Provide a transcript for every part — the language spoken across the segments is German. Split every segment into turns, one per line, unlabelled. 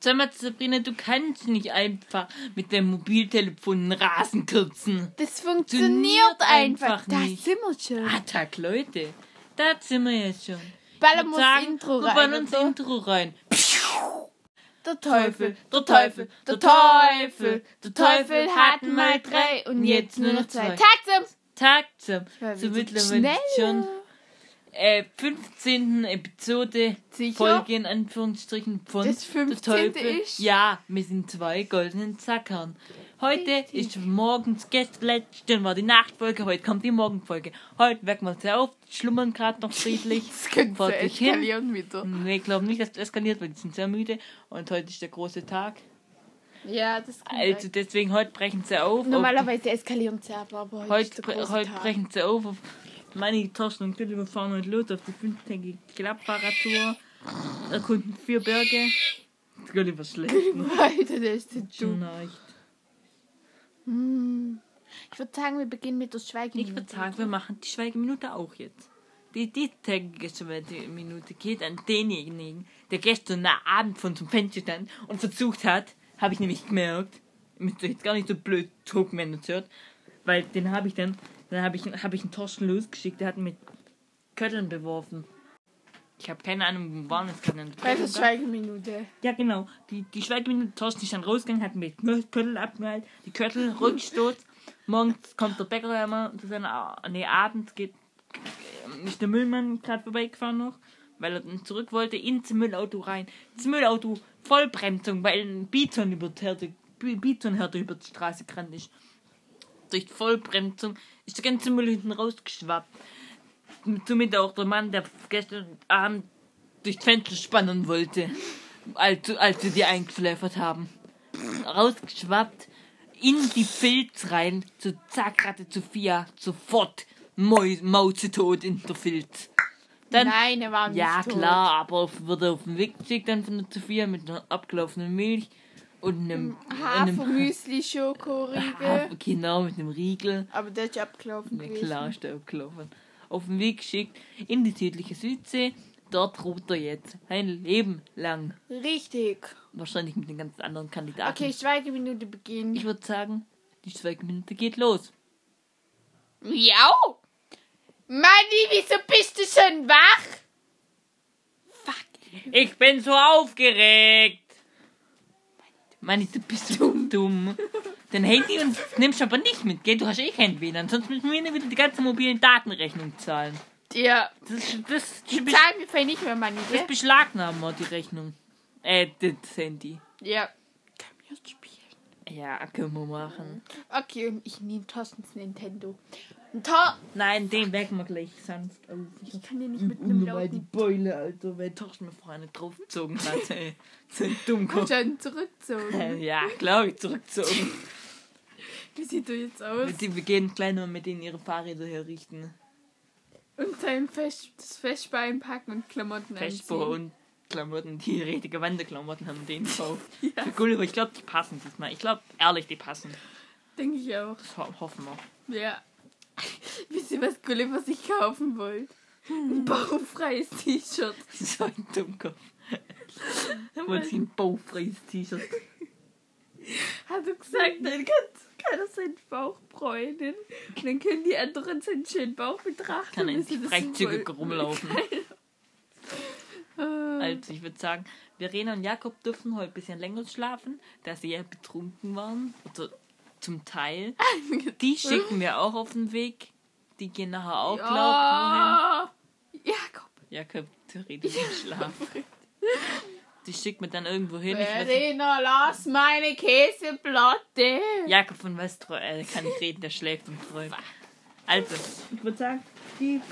Sag mal, Sabrina, du kannst nicht einfach mit dem Mobiltelefon einen Rasen kürzen.
Das funktioniert einfach.
einfach
Da
nicht.
sind wir schon.
Ah, Tag, Leute. Da sind wir jetzt schon.
Ballern wir das Intro
wir
rein,
ballern uns
oder?
Intro rein.
Der Teufel, der Teufel, der Teufel, der Teufel hat mal drei und jetzt nur noch zwei. Tag zum
Tag zum,
sind
mittlerweile schon. Äh, 15. Episode,
Sicher?
Folge in Anführungsstrichen von
Das 15.
der Teufel.
ist?
Ja, wir sind zwei goldenen Zackern. Heute
Richtig.
ist morgens gestern war die Nachtfolge, heute kommt die Morgenfolge. Heute wecken wir uns sehr auf, schlummern gerade noch friedlich.
Das könnte so
sich hin.
eskalieren wieder.
Nee, ich glaube nicht, dass es eskaliert, weil die sind sehr müde und heute ist der große Tag.
Ja, das
Also deswegen heute brechen sie auf. auf
Normalerweise eskalieren sie aber, aber heute, ist
Heute,
der große
heute
Tag.
brechen sie auf. auf meine Thorsten und Gülle, wir fahren heute los auf die fünftägige Klappfahrradtour. Erkunden vier Berge. Das Gulli war schlecht.
Alter, der ist
leicht.
Hm. Ich würde sagen, wir beginnen mit der
Ich
Schweigeminute.
würde sagen, wir machen die Schweigeminute auch jetzt. Die diestägige Schweigeminute geht an denjenigen, der gestern Abend von zum Fenster stand und versucht hat, habe ich nämlich gemerkt, ich euch jetzt gar nicht so blöd es hört, weil den habe ich dann, dann habe ich, hab ich einen Torsten losgeschickt, der hat mit Kötteln beworfen. Ich habe keine Ahnung, wo waren das Kötteln?
Bei der Schweigeminute.
Ja, genau. Die, die Schweigeminute, Thorsten ist dann rausgegangen, hat mit Köttel abgehalten, die Köttel, Rückstoß. Morgens kommt der Bäcker immer zu seiner, nee, abends geht, ist der Müllmann gerade vorbeigefahren noch, weil er dann zurück wollte, ins Müllauto rein. Das Müllauto, Vollbremsung, weil ein Bizon über die Herde, Bizonherde über die Straße gerannt ist. Durch Vollbremsung ist der ganze Müll hinten rausgeschwappt. Somit auch der Mann, der gestern Abend durchs Fenster spannen wollte, als, als wir die eingeschläfert haben. Rausgeschwappt, in die Filz rein, so zack, hatte Sophia sofort Mau Mausetot in der Filz. Dann,
Nein, er war nicht
ja
tot.
klar, aber wurde auf den Weg geschickt dann von der Sophia mit einer abgelaufenen Milch und einem, einem
Hafermüsli, Schokoriegel.
Hafer- genau, mit einem Riegel.
Aber der ist abgelaufen
Ja, klar, ist der abgelaufen. Auf den Weg geschickt in die südliche Südsee. Dort ruht er jetzt ein Leben lang.
Richtig.
Wahrscheinlich mit den ganz anderen Kandidaten.
Okay, Schweigeminute beginnt.
Ich würde sagen, die Schweigeminute geht los.
Miau! Manni, wieso bist du schon wach? Fuck.
Ich bin so aufgeregt. Manni, du bist so dumm. Dein Handy und nimmst aber nicht mit, gell? Du hast eh kein WLAN, sonst müssen wir wieder die ganze mobilen Datenrechnung zahlen.
Ja,
Das, ist- das,
die
das,
zahlen wir vielleicht nicht mehr, Manni,
das
gell?
beschlagnahmen wir, die Rechnung. Äh, das Handy.
Ja. Können wir jetzt spielen?
Ja, können wir machen.
Okay, und ich nehme Thorstens Nintendo. Und Tor
Nein, den wecken wir gleich sonst auf.
ich kann dir nicht mit einem
Unnormal die
lauten
Beule, Alter, weil Torsten mir vorher nicht draufgezogen hat, ey. So ein Dummkopf.
schon zurückzogen.
Äh, Ja, glaube ich, zurückgezogen.
Wie sieht er jetzt aus?
Wir wir gehen gleich noch mit denen ihre Fahrräder herrichten.
Und sein Fest, das Festbein packen und Klamotten
Festbau
anziehen.
und Klamotten, die richtige Wanderklamotten haben den gekauft. Für Gulliver, ich glaube, die passen diesmal. Ich glaube, ehrlich, die passen.
Denke ich auch.
Das ho hoffen wir.
Ja. Wisst ihr, was Gulliver sich kaufen wollt? Ein bauchfreies T-Shirt.
So ein Dummkopf. Er wollte ein baufreies T-Shirt.
Hat er gesagt, dann kann, kann er seinen Bauch bräunen. Und dann können die anderen seinen schönen Bauch betrachten.
Kann er endlich
das
freizügig rumlaufen.
Äh,
Also ich würde sagen, Verena und Jakob dürfen heute ein bisschen länger schlafen, da sie ja betrunken waren. Also zum Teil. Die schicken wir auch auf den Weg. Die gehen nachher auch,
ja. Jakob.
wohin. Jakob theoretisch im Schlaf. Die schickt mir dann irgendwo hin.
Verena, lass meine Käseplatte.
Jakob von Westro, äh, kann nicht reden, der schläft und träumt. Also, ich würde sagen, die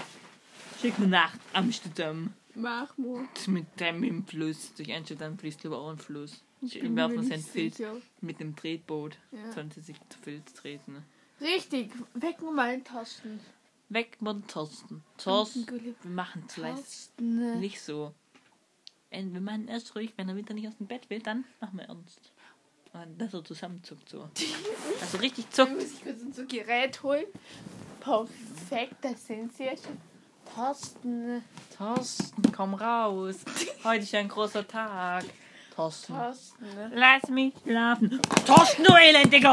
schicken wir nach Amsterdam.
Mach mal.
Mit dem im Fluss. Durch Amsterdam fließt über auch ein Fluss.
Bin
werfen
mir
sein
nicht
Filz
sicher.
mit dem Tretboot.
Ja.
Sollen sie sich zu Filz treten.
Richtig, wecken wir mal den Tasten.
Weg mit Thorsten. Thorsten, wir machen es leicht.
Tasten.
Nicht so. Äh, Wir machen erst ruhig, wenn er wieder nicht aus dem Bett will, dann machen wir ernst. Und Dass er zusammenzuckt so. Also richtig
Dann
zuckt.
muss ich kurz unser Gerät holen. Perfekt, das sind sie ja schon. Tasten.
Thorsten, komm raus. Heute ist ein großer Tag. Thorsten.
Thorsten, ne?
Lass mich schlafen. Thorsten, du Elendiger!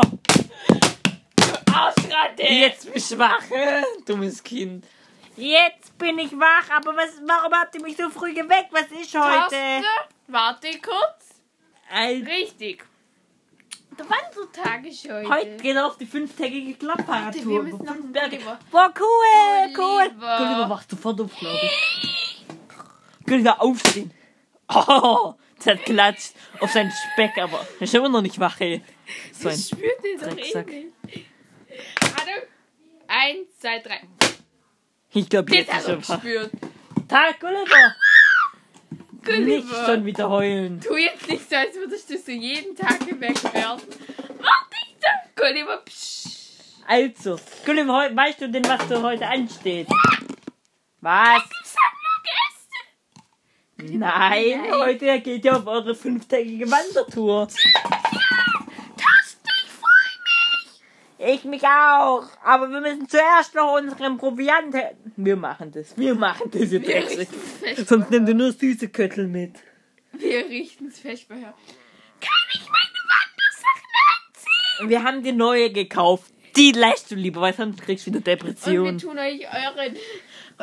Ausratte!
Jetzt bist du wach, dummes Kind. Jetzt bin ich wach, aber was, warum habt ihr mich so früh geweckt? Was ist heute?
Thorsten, warte kurz.
Alter,
Richtig. Der Wandertag ist heute.
heute geht er auf die fünftägige
Warte,
Klappfahrradtour. Boah, cool, cool.
Gulliver.
Wacht sofort auf, glaube ich. Gulliver aufstehen. Oh, der hat klatscht auf seinen Speck, aber er ist immer noch nicht wach, ey. So ein
Ich spüre den doch eh
Drecksack.
nicht. Warte. Eins, zwei, drei.
Ich glaube,
Jetzt
ist
er
wach.
gespürt.
Tag, Gulliver. Nicht
Gulliver.
schon wieder heulen.
Tu jetzt nicht so, als würdest du so jeden Tag geweckt werden. Warte ich da. Gulliver, psch.
Also, Gulliver, weißt du denn, was so heute ansteht? Was? Nein,
Nein.
heute geht ihr auf eure fünftägige Wandertour.
Ich freue mich.
Ich mich auch. Aber wir müssen zuerst noch unseren Proviant. her- Wir machen das. Wir machen das jetzt
Wir richten fest.
Sonst nimm du nur süße Köttel mit.
Wir richten es fest bei Herr. Kann ich meine Wandersachen anziehen?
Wir haben die neue gekauft. Die lässt du lieber, weil sonst kriegst du wieder
Und wir tun euch euren,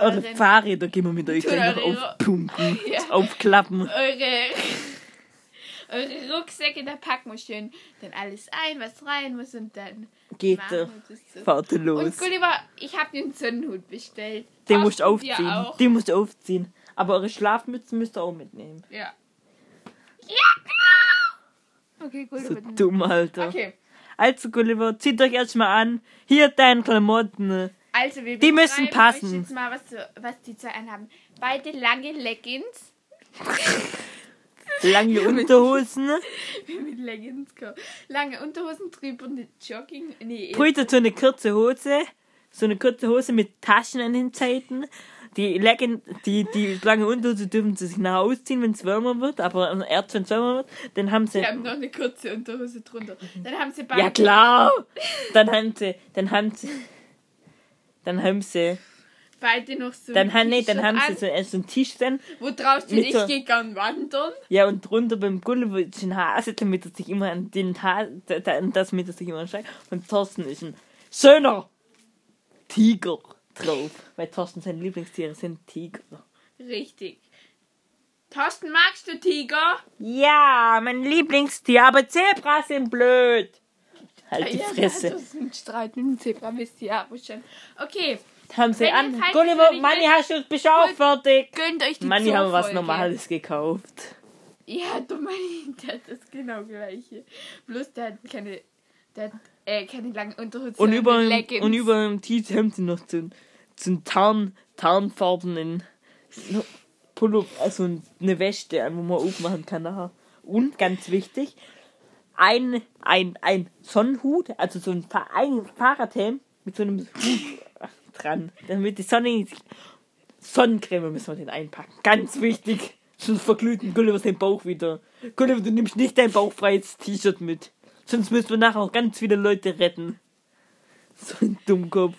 Eure Fahrräder gehen wir mit euch gleich noch aufpumpen.
Ja.
Aufklappen.
eure, eure Rucksäcke, da packen wir schön dann alles ein, was rein muss und dann
Geht
das so.
Fahrt
Und
los.
Gulliver, ich habe den Sonnenhut bestellt.
Den musst du aufziehen.
Auch.
Den musst du aufziehen. Aber eure Schlafmützen müsst ihr auch mitnehmen.
Ja. Ja, genau. Okay,
So
Gulliver. dann-
dumm, Alter.
Okay,
Also, Gulliver, zieht euch erstmal an. Hier deine Klamotten.
Also wir
Die müssen passen.
Euch jetzt mal, was, was die zwei anhaben. Beide lange Leggings.
Lange Unterhosen.
mit Leggings kommen. Lange Unterhosen drüber, eine Jogging. Nee,
Brüder so eine kurze Hose. So eine kurze Hose mit Taschen an den Seiten. Die, Legging, die, die lange Unterhose dürfen sie sich nach ausziehen, wenn es wärmer wird. Aber erst wenn es wärmer wird, dann haben sie.
Die haben noch eine kurze Unterhose drunter. Dann haben sie beide.
Ja klar. Dann haben sie, dann haben sie, dann haben sie,
Beide noch so.
dann haben, nee, dann haben sie so, äh, so einen Tisch dann.
Wo drauf steht, ich
so-
gehe gern wandern.
Ja, und drunter beim Gulliver ist ein Hase, damit er sich immer an den Hase, das mit er sich immer ansteigt. Und Thorsten ist ein schöner Tiger drauf. Weil Thorsten seine Lieblingstiere sind Tiger.
Richtig. Thorsten, magst du Tiger?
Ja, mein Lieblingstier, aber Zebras sind blöd. Halt die
Ja,
Fresse.
Das ist ein Streit mit dem Zebra, wisst ihr aber schon. Okay,
Haben sie
Wenn
an. Gulliver, Manni, hast du bist auch fertig?
gönnt euch die
Manni, haben was. Normales gekauft.
Ja, du Manni, der hat das genau gleiche. Bloß der hat keine, der hat, äh, keine langen Unterhose.
Und über,
Leggings.
und über dem sie noch so einen, so einen Tarn, tarnfarbenen Pullover, also eine Weste, an, wo man aufmachen kann nachher. Und ganz wichtig, ein, ein, ein Sonnenhut, also so ein, Fa- ein Fahrradhelm mit so einem Hut dran, damit die Sonne nicht. Sonnencreme müssen wir den einpacken. Ganz wichtig. Sonst verglüht ein Gulliver den Bauch wieder. Gulliver, du nimmst nicht dein bauchfreies T-Shirt mit. Sonst müssen wir nachher auch ganz viele Leute retten. So ein Dummkopf.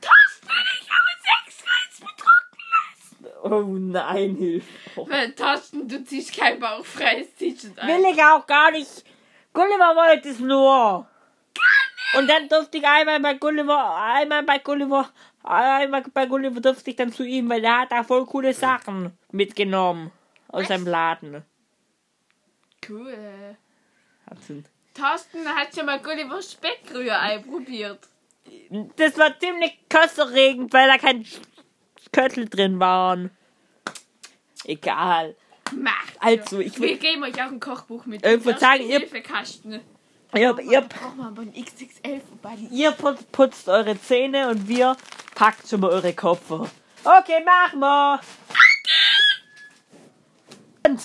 Thorsten, ich habe sechs Reis betrunken.
Oh nein, hilf. Oh.
Weil, Thorsten, du ziehst kein bauchfreies T-Shirt an.
Will ich auch gar nicht. Gulliver wollte es nur. Und dann durfte ich einmal bei Gulliver, einmal bei Gulliver, einmal bei Gulliver durfte ich dann zu ihm, weil er hat da voll coole Sachen mitgenommen. Aus seinem Laden.
Cool. Thorsten hat schon mal Gulliver Speckrührei probiert.
Das war ziemlich kosserregend, weil da kein Köttel drin waren. Egal.
Macht.
Also, ich
Wir
will.
geben euch auch ein Kochbuch mit.
Ich würd sagen, ihr-
Hilfekasten.
Ihr, ihr,
Brauchen wir aber ein XXL vorbei.
ihr put- putzt eure Zähne und wir packt schon mal eure Koffer. Okay, machen wir. Und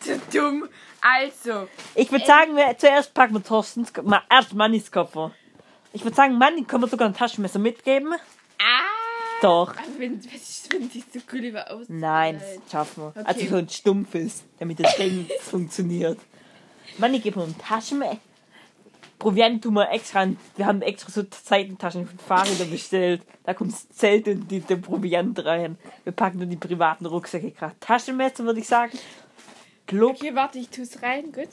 Zu dumm. Also,
ich würde sagen, wir zuerst packen wir Thorstens, mal erst Mannis Koffer. Ich würde sagen, Manni, können wir sogar ein Taschenmesser mitgeben?
Ah.
Doch.
Aber wenn, wenn sich so Gulliver aus.
Nein, das schaffen wir.
Okay.
Also so ein stumpfes, damit das Ding funktioniert. Manni, gib mir ein Taschenmesser. Proviant tun wir extra. Wir haben extra so Seitentaschen für Fahrräder bestellt. Da kommt das Zelt und die, der Proviant rein. Wir packen nur die privaten Rucksäcke gerade. Taschenmesser würde ich sagen. Club.
Okay, warte, ich tue es rein, gut.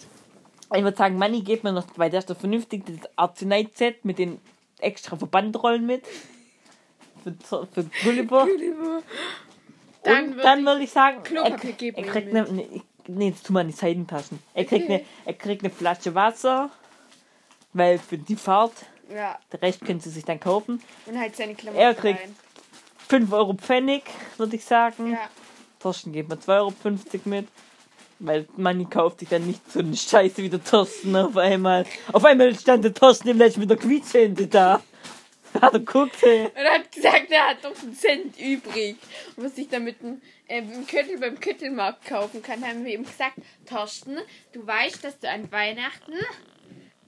Ich würde sagen, Manni geht mir noch, weil der ist doch vernünftig, das Arzneiset mit den extra Verbandrollen mit. Für, für Gulliver.
Dann
und dann würde ich sagen,
Klopapier
er,
geben
er kriegt eine, ne, nee, das tun wir in die Seitentaschen. Er kriegt,
Okay.
eine, er kriegt eine Flasche Wasser, weil für die Fahrt,
Ja,
der Rest können sie sich dann kaufen.
und halt seine Klamotten
Er kriegt-
rein.
5 Euro Pfennig, würde ich sagen.
Ja.
Thorsten gibt mir 2,50 Euro mit. Weil man kauft sich dann nicht so eine Scheiße wie der Thorsten auf einmal. Auf einmal stand der Thorsten im Letzten mit der Quietschhände da. Hat er guckt, hey.
Und er hat gesagt, er hat doch einen Cent übrig. Und was ich damit einen, äh, einen Köttel beim Köttelmarkt kaufen kann, haben wir ihm gesagt, Torsten, du weißt, dass du an Weihnachten,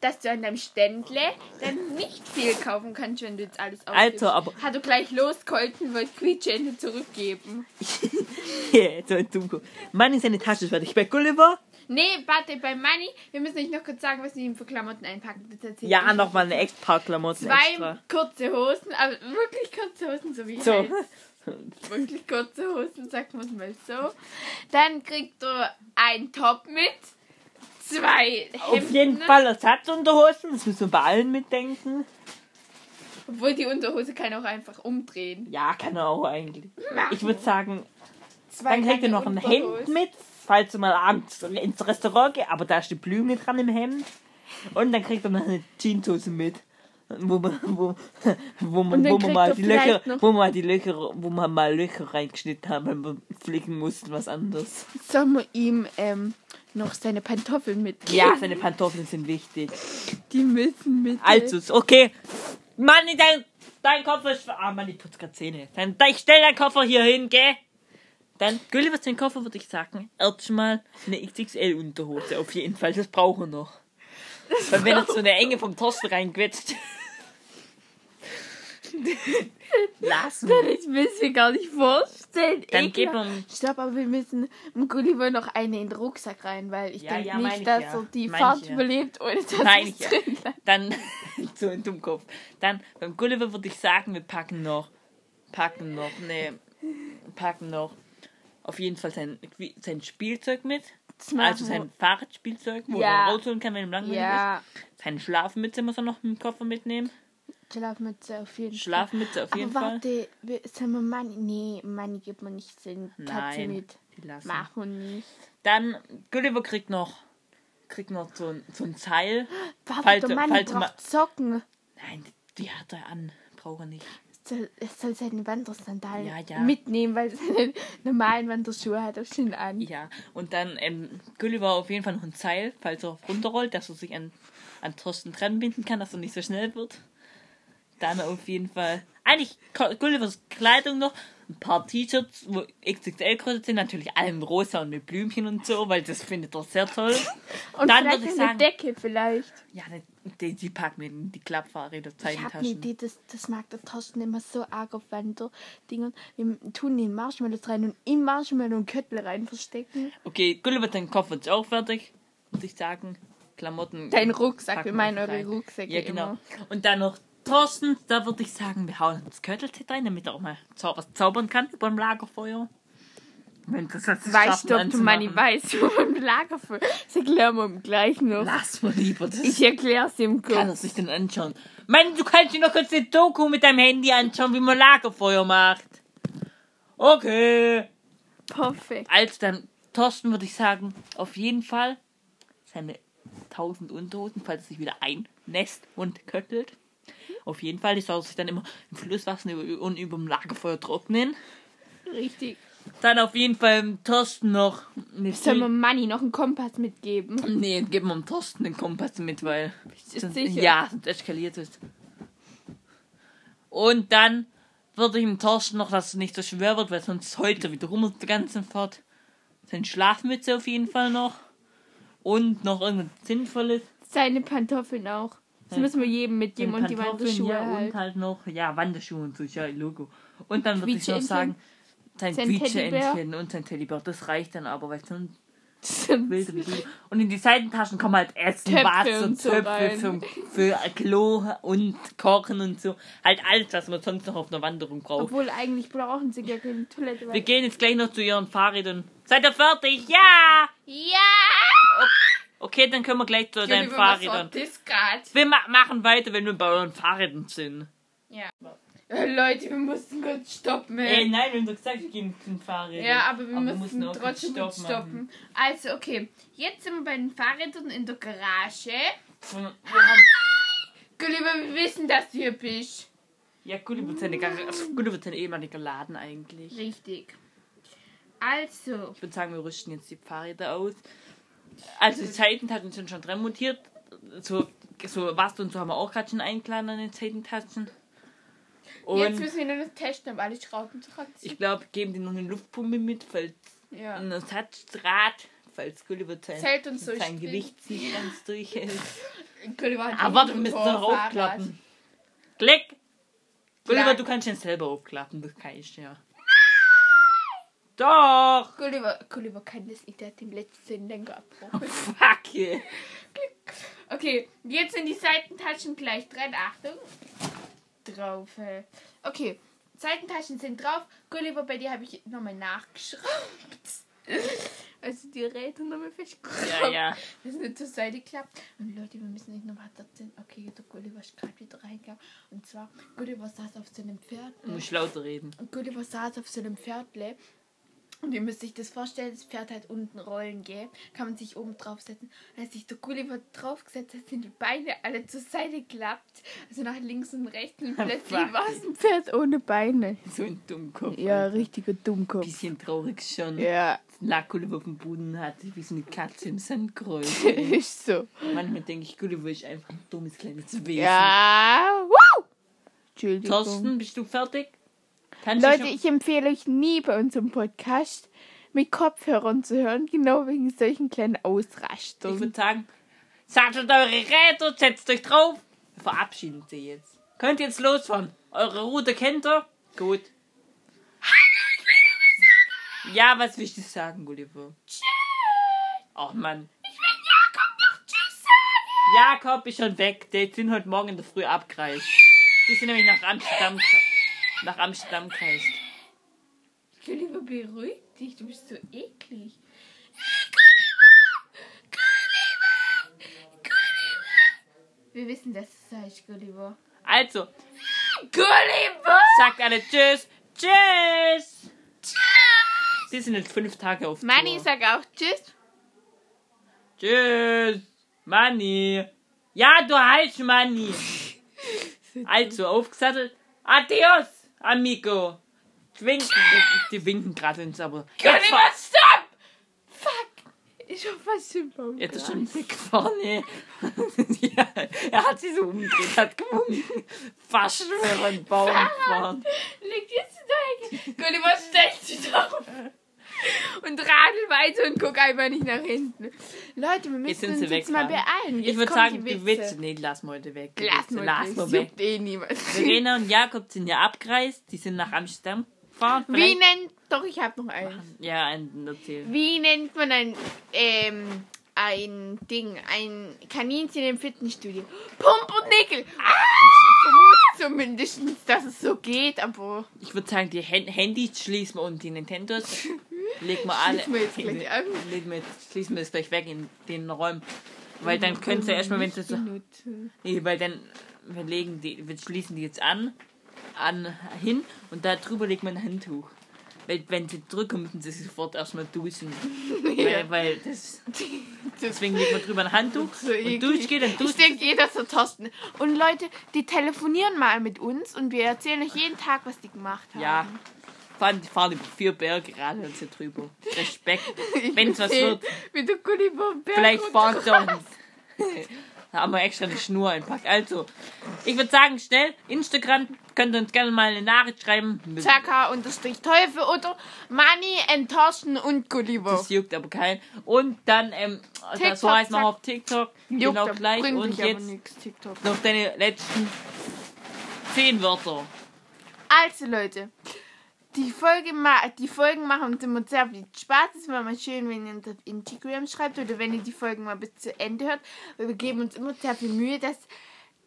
dass du an deinem Ständle dann nicht viel kaufen kannst, wenn du jetzt alles ausgibst.
Alter, aber-
Hat er gleich losgeholfen wollte Quietschende zurückgeben.
Yeah, so ein Dummkopf. Mann, seine Tasche ist fertig. Bei Gulliver?
Nee, warte, bei Money, wir müssen euch noch kurz sagen, was wir ihm für Klamotten einpacken.
Ja,
ich.
nochmal eine extra paar Klamotten
Zwei
extra.
kurze Hosen, aber wirklich kurze Hosen, so wie
So.
heißt. Wirklich kurze Hosen, sagt man mal so. Dann kriegt er einen Top mit. Zwei Hemden.
Auf jeden Fall Ersatzunterhosen, das müssen wir bei allen mitdenken.
Obwohl die Unterhose kann auch einfach umdrehen.
Ja, kann er auch eigentlich. Ich würde sagen,
Zwei
dann kriegt
lange
noch ein. Hemd mit, falls er mal abends ins Restaurant geht, aber da ist die Blume dran im Hemd. Und dann kriegt er noch eine Jeanshose mit. Wo man, wo, wo man, wo man mal die Löcher,
noch-
wo man die Löcher, wo man mal Löcher reingeschnitten haben, wenn wir flicken mussten, was anderes.
Sollen wir ihm ähm, noch seine Pantoffeln mitgeben?
Ja, seine Pantoffeln sind wichtig.
Die müssen mit.
Also, okay. Mann, dein, dein Koffer ist. Ah, Mann, ich putze gerade Zähne. Dann, ich stell deinen Koffer hier hin, gell? Dann, Gulliver, sein Koffer würde ich sagen, erstmal eine XXL-Unterhose. Auf jeden Fall, das brauchen wir noch. Weil wenn er so eine Enge vom Thorsten reinquetscht. Lass mich.
ich mir das gar nicht vorstellen.
Dann
Ekelhaft.
gib ihm-
Stopp, aber wir müssen im Gulliver noch eine in den Rucksack rein, weil ich
Ja,
denke
ja,
nicht,
ich
dass
ja.
er die
Meine
Fahrt
ich ja.
überlebt, ohne dass
Nein, ich ja.
drin bleibt.
Dann, so ein Dummkopf. Dann, beim Gulliver würde ich sagen, wir packen noch, packen noch, ne, packen noch auf jeden Fall sein, sein Spielzeug mit. Also sein Fahrradspielzeug, wo
Ja.
er rausholen kann, wenn ihm langweilig
Ja,
ist. Seine Schlafmütze muss er noch im Koffer mitnehmen.
Schlafmütze auf jeden Fall.
Schlafmütze auf jeden
aber
Fall.
warte, wir, sollen wir Money? Nee, Money gibt man nicht den Katze
Nein,
mit.
die lassen.
Machen wir nicht.
Dann, Gulliver kriegt noch, kriegt noch so ein, so ein Seil.
Warte,
Falls-
der Money
falls ma-
braucht Socken.
Nein, die hat er an. Braucht er nicht.
Soll, er soll seine Wandersandalen
Ja, ja.
mitnehmen, weil seine normalen Wanderschuhe hat er schon an.
Ja, und dann ähm, Gulliver auf jeden Fall noch ein Seil, falls er runterrollt, dass er sich an, an Thorsten dran binden kann, dass er nicht so schnell wird. Dann auf jeden Fall. Eigentlich Gullivers Kleidung noch, ein paar T-Shirts, wo XXL größer sind, natürlich alle in rosa und mit Blümchen und so, weil das findet er sehr toll.
Und
dann würde ich
eine
sagen,
Decke vielleicht.
ja, die, die, wir in die Klappfahrräder,
Ich habe eine. Idee, das, das mag der Thorsten immer so arg auf Wanderdingern. Wir tun den Marshmallows rein und in Marshmallow und Köttel rein verstecken.
Okay, Gulliver, dein Koffer ist auch fertig, würde ich sagen. Klamotten.
Dein Rucksack, wir meinen eure. Rucksäcke
Ja, genau.
immer.
Und dann noch Thorsten, da würde ich sagen, wir hauen das Köttelset rein, damit er auch mal was zaubern kann über dem Lagerfeuer. Wenn das das
Weißt du, ob du
anzumachen.
weißt, wo man Lager für. Das erklären wir ihm gleich noch.
Lass mal lieber, das
Ich erklär's ihm
kann er
kurz.
sich dann anschauen. Mann, du kannst dir noch kurz die Doku mit deinem Handy anschauen, wie man Lagerfeuer macht. Okay.
Perfekt.
Also dann, Thorsten würde ich sagen, auf jeden Fall seine 1000 Unterhosen, falls er sich wieder einnässt und köttelt. Auf jeden Fall, die soll sich dann immer im Flusswasser über- und über dem Lagerfeuer trocknen.
Richtig.
Dann auf jeden Fall Thorsten noch eine
Sollen wir Money noch einen Kompass mitgeben?
Nee, gib mal dem Thorsten den Kompass mit, weil.
Bist du sicher?
Ja, sonst eskaliert es. Und dann würde ich dem Thorsten noch, dass es nicht so schwer wird, weil sonst heute er wieder rum auf der ganzen Fahrt. Seine Schlafmütze auf jeden Fall noch. Und noch irgendwas Sinnvolles.
Seine Pantoffeln auch. Das müssen wir jedem mitgeben
Seine
und die
Pantoffeln,
Wanderschuhe
ja,
halt.
Und halt noch, ja, Wanderschuhe und so, ja, Logo. Und dann würde ich noch sagen, sein Quietscheentchen und sein Teddybär. Das reicht dann aber, weil sonst. Und in die Seitentaschen kommen halt Essen,
Töpfe
Wasser,
und so
Töpfe zum, für Klo und Kochen und so. Halt alles, was man sonst noch auf einer Wanderung braucht.
Obwohl eigentlich brauchen sie gar keine Toilette.
Wir gehen jetzt gleich noch zu ihren Fahrrädern. Seid ihr fertig? Ja!
ja!
Okay, dann können wir gleich zu deinen Fahrrädern. Wir ma machen weiter, wenn wir bei euren Fahrrädern sind.
Ja. Äh, Leute, wir mussten kurz stoppen.
Ey, nein, wir haben doch gesagt, wir gehen zu den Fahrrädern.
Ja, aber wir
wir
mussten
auch
trotzdem
Stopp
kurz stoppen. Also, okay. Jetzt sind wir bei den Fahrrädern in der Garage.
machen. Wir
Gulliver, wir wissen, dass du hier bist.
Ja, Gulli wird seine, Gar- also Gulli wird sein ehemaliger Laden eigentlich.
Richtig. Also,
Ich würde sagen, wir rüsten jetzt die Fahrräder aus. Also die Seitentaschen sind schon dran montiert. So, so was und so haben wir auch gerade schon eingeladen an den Seitentaschen.
jetzt
Und
müssen wir nur noch testen, ob alle Schrauben zurück sind.
ich glaube, geben die noch eine Luftpumpe mit, falls
Ja.
ein Ersatzdraht, falls Gulli wird sein,
Zählt uns so
sein. Gewicht nicht ganz durchhält.
Gulliver hat
Aber warte, wir müssen noch aufklappen. Klick! Gulliver, du kannst den selber aufklappen, das kann ich ja. Doch!
Gulliver, Gulliver kann das nicht, der hat den letzten Lenker abgebrochen.
Fuck yeah.
Okay, jetzt sind die Seitentaschen gleich dran. Achtung. Drauf. Okay, Seitentaschen sind drauf. Gulliver, bei dir habe ich nochmal nachgeschraubt. Also die Räder nochmal festgeschraubt.
Ja, ja.
Das nicht zur Seite klappt. Und Leute, wir müssen nicht noch weiter erzählen. Okay, der Gulliver ist gerade wieder reingegangen. Und zwar, Gulliver saß auf so einem Pferd.
Du musst lauter reden.
Und Gulliver saß auf so einem Pferdle. Und ihr müsst sich das vorstellen, das Pferd hat unten Rollen, gell? Kann man sich oben draufsetzen. Als sich der Gulliver draufgesetzt hat, sind die Beine alle zur Seite geklappt. Also nach links und rechts. Und plötzlich war es ein Pferd ohne Beine.
So ein Dummkopf.
Ja,
Alter.
richtiger Dummkopf.
Bisschen traurig schon.
Ja,
Lag Gulliver auf dem Boden hat, wie so eine Katze im Sandkreuz.
ist so.
Manchmal denke ich, Gulliver ist einfach ein dummes kleines Wesen.
Ja, wow! Entschuldigung.
Thorsten, bist du fertig? Kannst
Leute, ich empfehle euch nie bei unserem Podcast mit Kopfhörern zu hören, genau wegen solchen kleinen
Ich
Ausrastern.
würde sagen, sattet eure Räder, setzt euch drauf. Wir verabschieden sie jetzt. Könnt ihr jetzt losfahren? Eure Route kennt ihr? Gut. Ja, was willst du sagen, Gulliver? Tschüss. Ach Mann.
Ich will Jakob noch Tschüss sagen!
Jakob ist schon weg. Die sind heute Morgen in der Früh abgereist. Die sind nämlich nach Amsterdam, nach Amsterdam
will lieber beruhig dich, du bist so eklig. Wir wissen, dass es heißt Gulliver.
Also,
Gulliver!
sagt alle Tschüss. Tschüss. Die sind jetzt fünf Tage auf
Manni, sag auch Tschüss.
Tschüss. Manni. Ja, du heißt Manni. Also, aufgesattelt. Adios, amigo. Die winken, die, die winken gerade uns aber. Jetzt,
Gulliver,
fahr-
stopp! Fuck! Ich hab fast den Baum
jetzt ist schon weggefahren, ey. ja, er hat sich so umgedreht, hat gewunken. Fast wäre ein Baum gefahren.
Liegt jetzt in der Ecke. Gulliver, stell dich auf. Und radel weiter und guck einfach nicht nach hinten. Leute, wir müssen uns jetzt mal beeilen.
Ich
Jetzt
würde
kommen
sagen,
die
die Witze, nee, lassen wir heute weg.
Lass
Witze
mal das
wir weg.
eh niemand.
Verena und Jakob sind ja abgereist. Die sind nach Amsterdam gefahren.
Wie nennt... Doch, ich hab noch einen.
Ja, ein erzähl.
Wie nennt man ein, ähm, ein Ding, ein Kaninchen im Fitnessstudio? Pump und Nickel! Ich vermute zumindest, dass es so geht, aber
Ich würde sagen, die Hand Handys schließen wir und die Nintendos legen wir alle.
Schließen wir jetzt gleich an.
Schließen wir das gleich weg in den Räumen. Weil dann können sie erstmal, wenn sie so. Nee, weil dann wir legen die, wir schließen die jetzt an, an hin und da drüber legt man ein Handtuch. Weil wenn sie drücken, müssen sie sofort erstmal duschen. Weil, weil das. Deswegen legt man drüber ein Handtuch
So
und durchgeht, dann
Ich
duscht
denke, jeder so Thorsten. Und Leute, die telefonieren mal mit uns und wir erzählen euch jeden Tag, was die gemacht haben.
Ja. Fahren, die fahren über vier Berge gerade und sind drüber. Respekt.
Ich
Wenn's was wird.
Wie der Gulliver Berg
Vielleicht fahren sie uns. Da haben wir extra eine Schnur einpackt. Also, ich würde sagen, schnell, Instagram, könnt ihr uns gerne mal eine Nachricht schreiben.
Zaka unterstrich Teufel oder Money and Thorsten und Gulliver.
Das juckt aber keinen. Und dann, ähm,
TikTok,
so heißt man
zack.
auf TikTok.
Juckt
genau gleich. Und jetzt
nix,
noch deine letzten zehn Wörter.
Also Leute, die, Folge ma die Folgen machen uns immer sehr viel Spaß. Es wäre mal schön, wenn ihr uns auf Instagram schreibt oder wenn ihr die Folgen mal bis zu Ende hört. Weil wir geben uns immer sehr viel Mühe, dass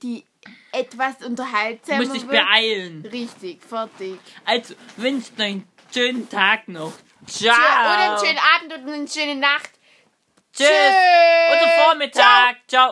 die etwas unterhaltsamer
musst dich
wird.
beeilen.
Richtig, fertig.
Also, wünscht euch einen schönen Tag noch. Ciao.
Oder einen schönen Abend oder eine schöne Nacht.
Tschüss.
Tschüss.
Oder Vormittag. Ciao.